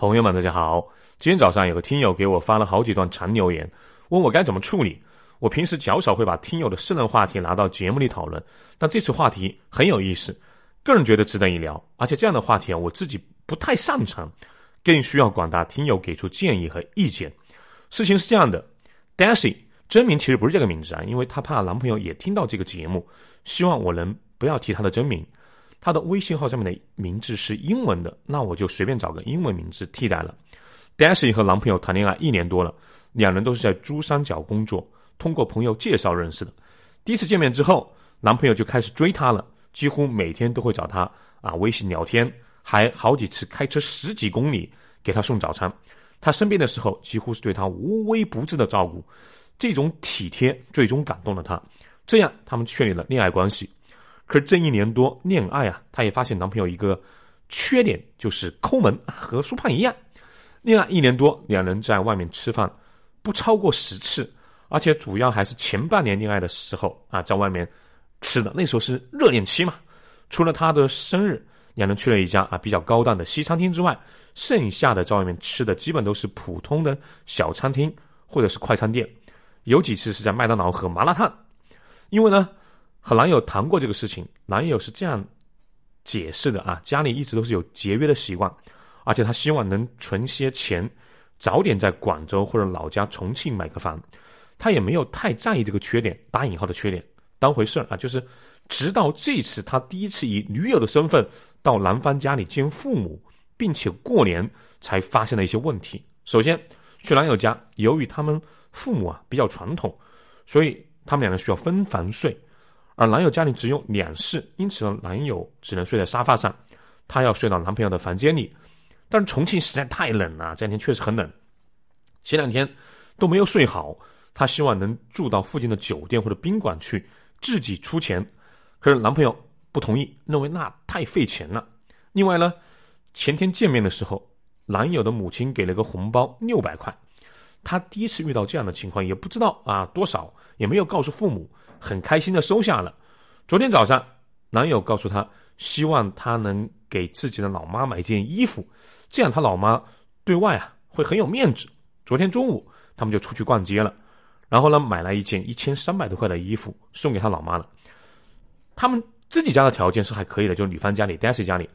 朋友们，大家好！今天早上有个听友给我发了好几段长留言，问我该怎么处理。我平时较少会把听友的私人话题拿到节目里讨论，但这次话题很有意思，个人觉得值得一聊。而且这样的话题啊，我自己不太擅长，更需要广大听友给出建议和意见。事情是这样的，Daisy 真名其实不是这个名字啊，因为她怕男朋友也听到这个节目，希望我能不要提她的真名。她的微信号上面的名字是英文的，那我就随便找个英文名字替代了。Daisy 和男朋友谈恋爱一年多了，两人都是在珠三角工作，通过朋友介绍认识的。第一次见面之后，男朋友就开始追她了，几乎每天都会找她啊微信聊天，还好几次开车十几公里给她送早餐。他生病的时候，几乎是对她无微不至的照顾，这种体贴最终感动了她。这样，他们确立了恋爱关系。可是这一年多恋爱啊，她也发现男朋友一个缺点，就是抠门，和苏胖一样。恋爱一年多，两人在外面吃饭不超过十次，而且主要还是前半年恋爱的时候啊，在外面吃的。那时候是热恋期嘛。除了他的生日，两人去了一家啊比较高档的西餐厅之外，剩下的在外面吃的基本都是普通的小餐厅或者是快餐店。有几次是在麦当劳和麻辣烫，因为呢。和男友谈过这个事情，男友是这样解释的啊，家里一直都是有节约的习惯，而且他希望能存些钱，早点在广州或者老家重庆买个房。他也没有太在意这个缺点，打引号的缺点当回事儿啊。就是直到这次，他第一次以女友的身份到男方家里见父母，并且过年，才发现了一些问题。首先去男友家，由于他们父母啊比较传统，所以他们两个需要分房睡。而男友家里只有两室，因此呢，男友只能睡在沙发上，她要睡到男朋友的房间里。但是重庆实在太冷了，这两天确实很冷，前两天都没有睡好。她希望能住到附近的酒店或者宾馆去，自己出钱。可是男朋友不同意，认为那太费钱了。另外呢，前天见面的时候，男友的母亲给了个红包六百块，她第一次遇到这样的情况，也不知道啊多少，也没有告诉父母。很开心的收下了。昨天早上，男友告诉她，希望她能给自己的老妈买件衣服，这样她老妈对外啊会很有面子。昨天中午，他们就出去逛街了，然后呢买了一件一千三百多块的衣服送给她老妈了。他们自己家的条件是还可以的，就是女方家里，Daisy 家里，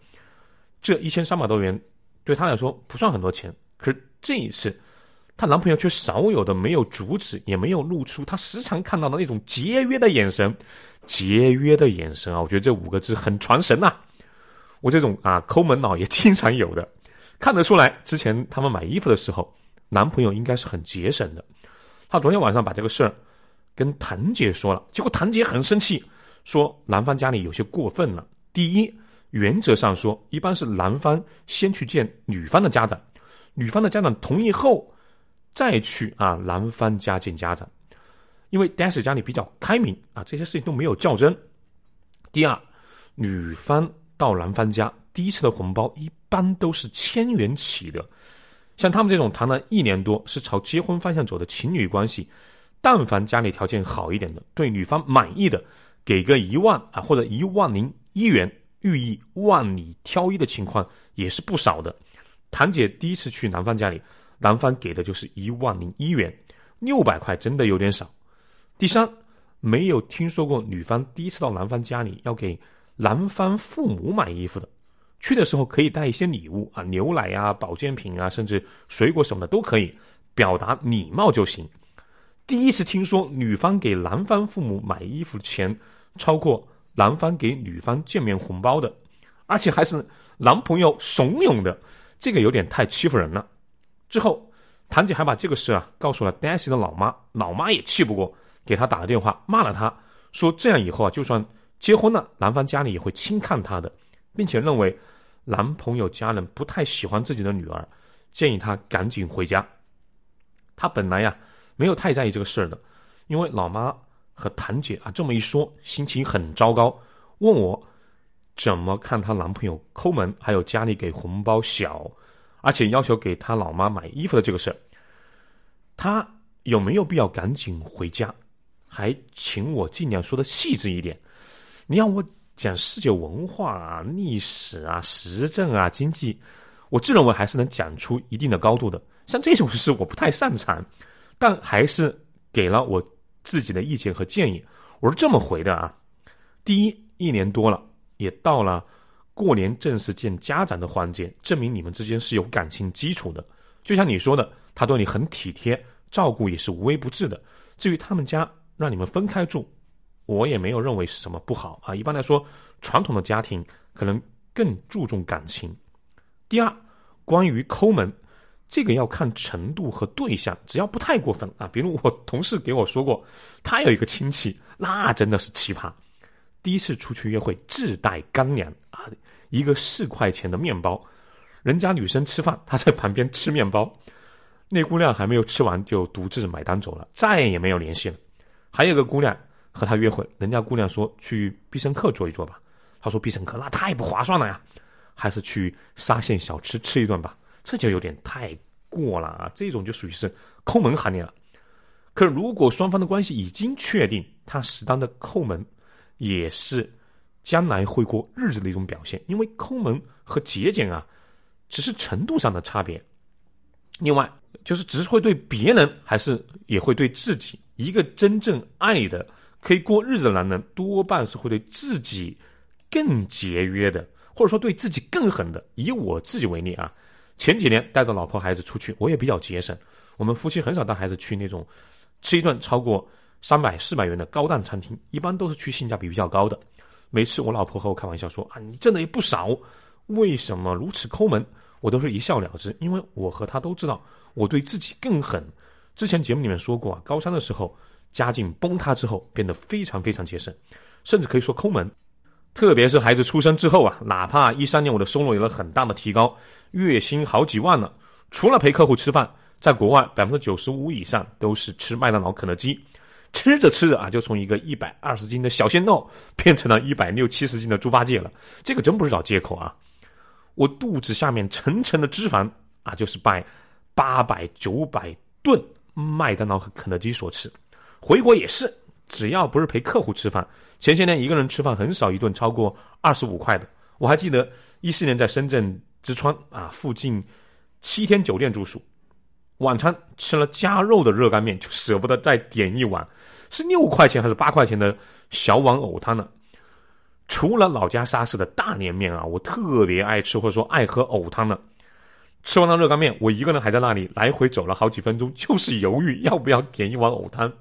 这一千三百多元对她来说不算很多钱。可是这一次。她男朋友却少有的没有阻止，也没有露出她时常看到的那种节约的眼神。节约的眼神啊，我觉得这五个字很传神呐。我这种啊抠门脑也经常有的，看得出来，之前他们买衣服的时候，男朋友应该是很节省的。他昨天晚上把这个事儿跟谭姐说了，结果谭姐很生气，说男方家里有些过分了。第一，原则上说，一般是男方先去见女方的家长，女方的家长同意后。再去啊，男方家见家长，因为 DAS 家里比较开明啊，这些事情都没有较真。第二，女方到男方家第一次的红包一般都是千元起的，像他们这种谈了一年多是朝结婚方向走的情侣关系，但凡家里条件好一点的，对女方满意的，给个一万啊或者一万零一元，寓意万里挑一的情况也是不少的。堂姐第一次去男方家里。男方给的就是一万零一元，六百块真的有点少。第三，没有听说过女方第一次到男方家里要给男方父母买衣服的，去的时候可以带一些礼物啊，牛奶啊、保健品啊，甚至水果什么的都可以，表达礼貌就行。第一次听说女方给男方父母买衣服的钱超过男方给女方见面红包的，而且还是男朋友怂恿的，这个有点太欺负人了。之后，谭姐还把这个事啊告诉了 Daisy 的老妈，老妈也气不过，给她打了电话，骂了她，说这样以后啊，就算结婚了，男方家里也会轻看她的，并且认为男朋友家人不太喜欢自己的女儿，建议她赶紧回家。她本来呀没有太在意这个事儿的，因为老妈和谭姐啊这么一说，心情很糟糕，问我怎么看她男朋友抠门，还有家里给红包小。而且要求给他老妈买衣服的这个事儿，他有没有必要赶紧回家？还请我尽量说的细致一点。你让我讲世界文化啊、历史啊、时政啊、经济，我我自认为还是能讲出一定的高度的。像这种事我不太擅长，但还是给了我自己的意见和建议。我是这么回的啊：第一，一年多了，也到了过年正式见家长的环节，证明你们之间是有感情基础的。就像你说的，他对你很体贴，照顾也是无微不至的。至于他们家让你们分开住，我也没有认为是什么不好啊。一般来说，传统的家庭可能更注重感情。第二，关于抠门，这个要看程度和对象，只要不太过分啊。比如我同事给我说过，他有一个亲戚，那真的是奇葩。第一次出去约会自带干粮啊，一个四块钱的面包，人家女生吃饭，他在旁边吃面包，那姑娘还没有吃完就独自买单走了，再也没有联系了。还有个姑娘和他约会，人家姑娘说去必胜客坐一坐吧，他说必胜客那太不划算了呀。还是去沙县小吃吃一顿吧，这就有点太过了啊！这种就属于是抠门行列了。可如果双方的关系已经确定，他适当的抠门，也是将来会过日子的一种表现。因为抠门和节俭啊，只是程度上的差别。另外，就是只是会对别人，还是也会对自己。一个真正爱的、可以过日子的男人，多半是会对自己更节约的。或者说对自己更狠的，以我自己为例啊，前几年带着老婆孩子出去，我也比较节省。我们夫妻很少带孩子去那种吃一顿超过三百四百元的高档餐厅，一般都是去性价比比较高的。每次我老婆和我开玩笑说啊，你挣的也不少，为什么如此抠门？我都是一笑了之，因为我和她都知道我对自己更狠。之前节目里面说过啊，高三的时候家境崩塌之后，变得非常非常节省，甚至可以说抠门。特别是孩子出生之后啊，哪怕一三年我的收入有了很大的提高，月薪好几万了，除了陪客户吃饭，在国外百分之九十五以上都是吃麦当劳、肯德基，吃着吃着啊，就从一个一百二十斤的小鲜肉变成了一百六七十斤的猪八戒了。这个真不是找借口啊！我肚子下面层层的脂肪啊，就是拜八百九百顿麦当劳和肯德基所赐。回国也是。只要不是陪客户吃饭，前些年一个人吃饭很少一顿超过二十五块的。我还记得一四年在深圳之川啊附近七天酒店住宿，晚餐吃了加肉的热干面，就舍不得再点一碗，是六块钱还是八块钱的小碗藕汤呢？除了老家沙市的大年面啊，我特别爱吃或者说爱喝藕汤的。吃完了热干面，我一个人还在那里来回走了好几分钟，就是犹豫要不要点一碗藕汤。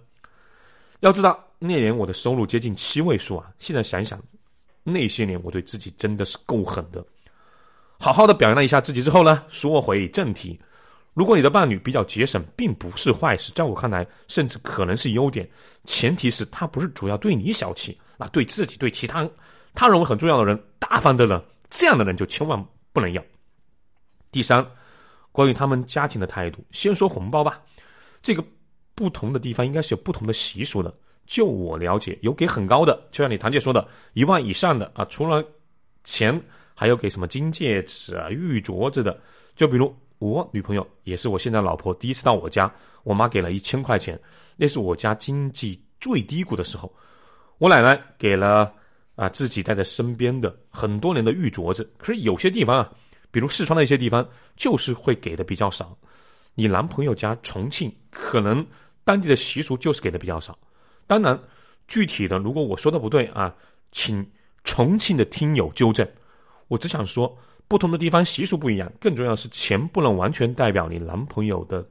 要知道那年我的收入接近七位数啊！现在想想，那些年我对自己真的是够狠的。好好的表扬了一下自己之后呢，说回正题。如果你的伴侣比较节省，并不是坏事，在我看来，甚至可能是优点。前提是他不是主要对你小气，那对自己、对其他他认为很重要的人大方的人，这样的人就千万不能要。第三，关于他们家庭的态度，先说红包吧。这个。不同的地方应该是有不同的习俗的。就我了解，有给很高的，就像你堂姐说的，一万以上的啊，除了钱，还有给什么金戒指啊、玉镯子的。就比如我女朋友，也是我现在老婆，第一次到我家，我妈给了一千块钱，那是我家经济最低谷的时候。我奶奶给了啊自己带在身边的很多年的玉镯子。可是有些地方啊，比如四川的一些地方，就是会给的比较少。你男朋友家重庆可能。当地的习俗就是给的比较少，当然，具体的如果我说的不对啊，请重庆的听友纠正。我只想说，不同的地方习俗不一样，更重要是钱不能完全代表你男朋友的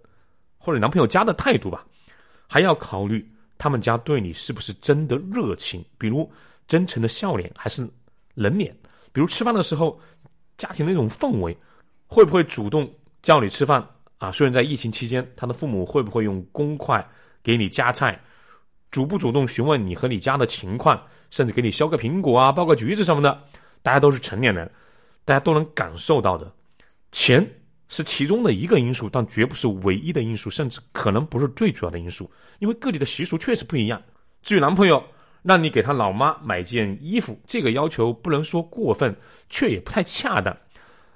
或者男朋友家的态度吧，还要考虑他们家对你是不是真的热情，比如真诚的笑脸还是冷脸，比如吃饭的时候家庭那种氛围，会不会主动叫你吃饭。啊，虽然在疫情期间，他的父母会不会用公筷给你夹菜，主不主动询问你和你家的情况，甚至给你削个苹果啊、剥个橘子什么的，大家都是成年人，大家都能感受到的。钱是其中的一个因素，但绝不是唯一的因素，甚至可能不是最主要的因素，因为各地的习俗确实不一样。至于男朋友让你给他老妈买件衣服，这个要求不能说过分，却也不太恰当。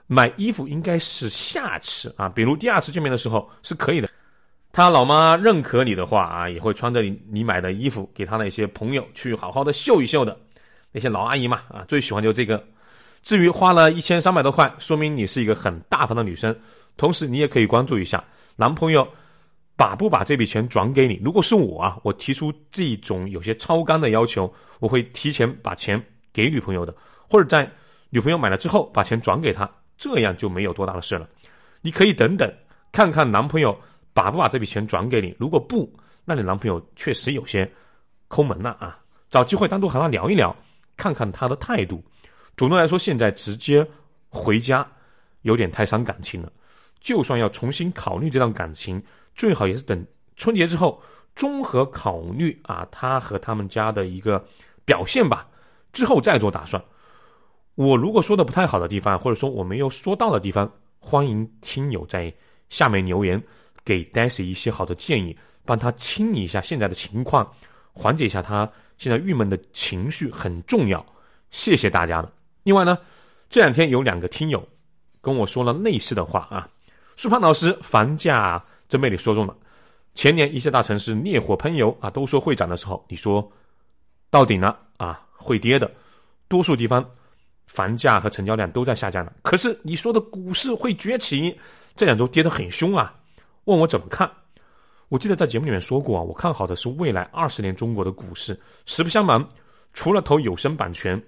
买衣服应该是下次啊，比如第二次见面的时候是可以的。他老妈认可你的话啊，也会穿着你你买的衣服给他那些朋友去好好的秀一秀的。那些老阿姨嘛啊，最喜欢就这个。至于花了一千三百多块，说明你是一个很大方的女生。同时，你也可以关注一下男朋友把不把这笔钱转给你。如果是我啊，我提出这种有些超纲的要求，我会提前把钱给女朋友的，或者在女朋友买了之后把钱转给她，这样就没有多大的事了。你可以等等看看男朋友把不把这笔钱转给你。如果不，那你男朋友确实有些抠门了啊。找机会单独和他聊一聊，看看他的态度。总的来说，现在直接回家有点太伤感情了。就算要重新考虑这段感情，最好也是等春节之后综合考虑啊，他和他们家的一个表现吧，之后再做打算。我如果说的不太好的地方，或者说我没有说到的地方，欢迎听友在下面留言，给 Daisy 一些好的建议，帮他清理一下现在的情况，缓解一下他现在郁闷的情绪，很重要。谢谢大家了。另外呢，这两天有两个听友跟我说了类似的话啊。舒胖老师，房价真被你说中了。前年一些大城市烈火喷油啊，都说会涨的时候，你说到顶了啊，会跌的。多数地方房价和成交量都在下降了。可是你说的股市会崛起，这两周跌得很凶啊。问我怎么看？我记得在节目里面说过啊，我看好的是未来二十年中国的股市。实不相瞒，除了投有声版权，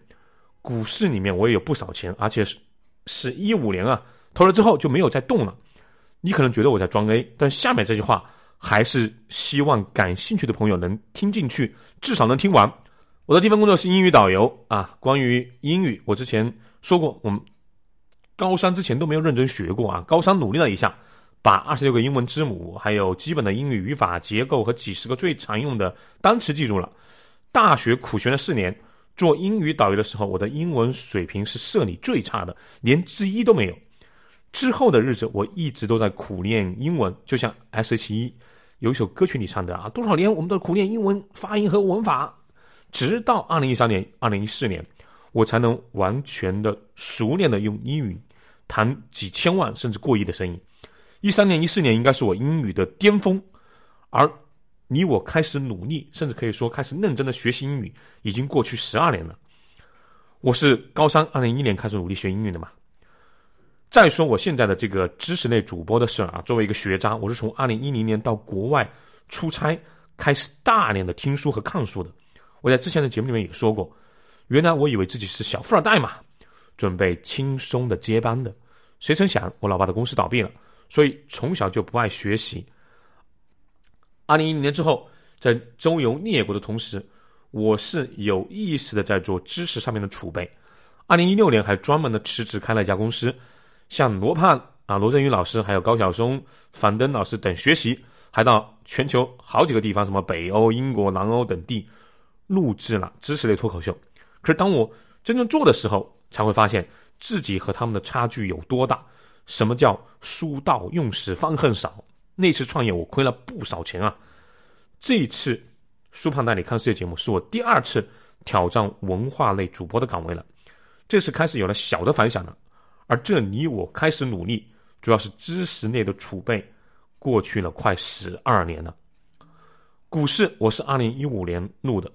股市里面我也有不少钱，而且是是一五年啊，投了之后就没有再动了。你可能觉得我在装 A，但下面这句话还是希望感兴趣的朋友能听进去，至少能听完。我的第一份工作是英语导游啊，关于英语，我之前说过，我们高三之前都没有认真学过啊，高三努力了一下，把二十六个英文字母，还有基本的英语语法结构和几十个最常用的单词记住了。大学苦学了四年，做英语导游的时候，我的英文水平是社里最差的，连之一都没有。之后的日子，我一直都在苦练英文，就像 S.H.E 有一首歌曲里唱的啊，多少年我们都苦练英文发音和文法，直到二零一三年、二零一四年，我才能完全的熟练的用英语谈几千万甚至过亿的生意。一三年、一四年应该是我英语的巅峰，而你我开始努力，甚至可以说开始认真的学习英语，已经过去十二年了。我是高三二零一一年开始努力学英语的嘛。再说我现在的这个知识类主播的事啊，作为一个学渣，我是从二零一零年到国外出差开始大量的听书和看书的。我在之前的节目里面也说过，原来我以为自己是小富二代嘛，准备轻松的接班的，谁曾想我老爸的公司倒闭了，所以从小就不爱学习。二零一零年之后，在周游列国的同时，我是有意识的在做知识上面的储备。二零一六年还专门的辞职开了一家公司。向罗胖啊、罗振宇老师，还有高晓松、樊登老师等学习，还到全球好几个地方，什么北欧、英国、南欧等地，录制了知识类脱口秀。可是当我真正做的时候，才会发现自己和他们的差距有多大。什么叫书到用时方恨少？那次创业我亏了不少钱啊！这一次苏胖带你看世界节目，是我第二次挑战文化类主播的岗位了。这次开始有了小的反响了。而这离我开始努力，主要是知识类的储备，过去了快十二年了。股市我是二零一五年入的，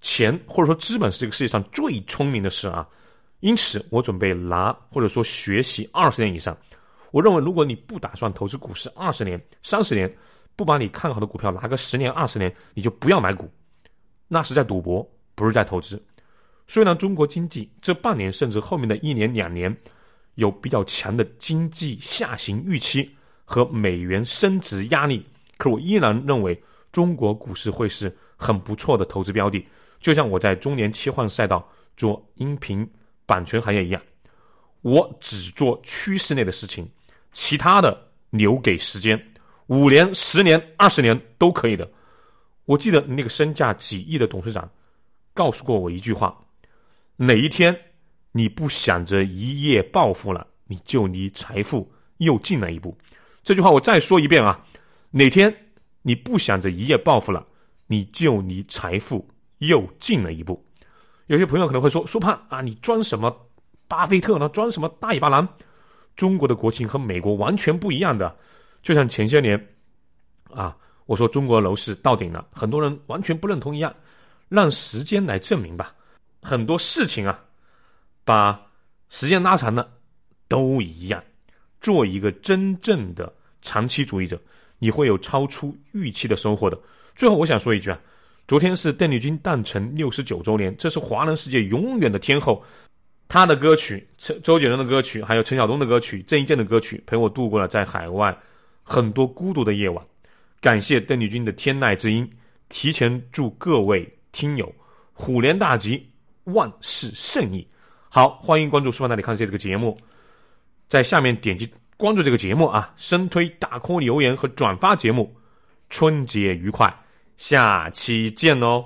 钱或者说资本是这个世界上最聪明的事啊，因此我准备拿或者说学习二十年以上。我认为，如果你不打算投资股市二十年、三十年，不把你看好的股票拿个十年、二十年，你就不要买股，那是在赌博，不是在投资。虽然中国经济这半年甚至后面的一年两年有比较强的经济下行预期和美元升值压力，可我依然认为中国股市会是很不错的投资标的。就像我在中年切换赛道做音频版权行业一样，我只做趋势类的事情，其他的留给时间，五年、十年、二十年都可以的。我记得那个身价几亿的董事长告诉过我一句话。哪一天你不想着一夜暴富了，你就离财富又近了一步。这句话我再说一遍啊！哪天你不想着一夜暴富了，你就离财富又近了一步。有些朋友可能会说：“苏胖啊，你装什么巴菲特呢？装什么大尾巴狼？中国的国情和美国完全不一样的。就像前些年啊，我说中国楼市到顶了，很多人完全不认同一样。让时间来证明吧。”很多事情啊，把时间拉长了，都一样。做一个真正的长期主义者，你会有超出预期的收获的。最后，我想说一句啊，昨天是邓丽君诞辰六十九周年，这是华人世界永远的天后。他的歌曲，陈周杰伦的歌曲，还有陈晓东的歌曲，郑伊健的歌曲，陪我度过了在海外很多孤独的夜晚。感谢邓丽君的天籁之音，提前祝各位听友虎年大吉，万事胜意。好，欢迎关注《书房那里看世界》这个节目。在下面点击关注这个节目啊，深推打空留言和转发节目，春节愉快，下期见哦。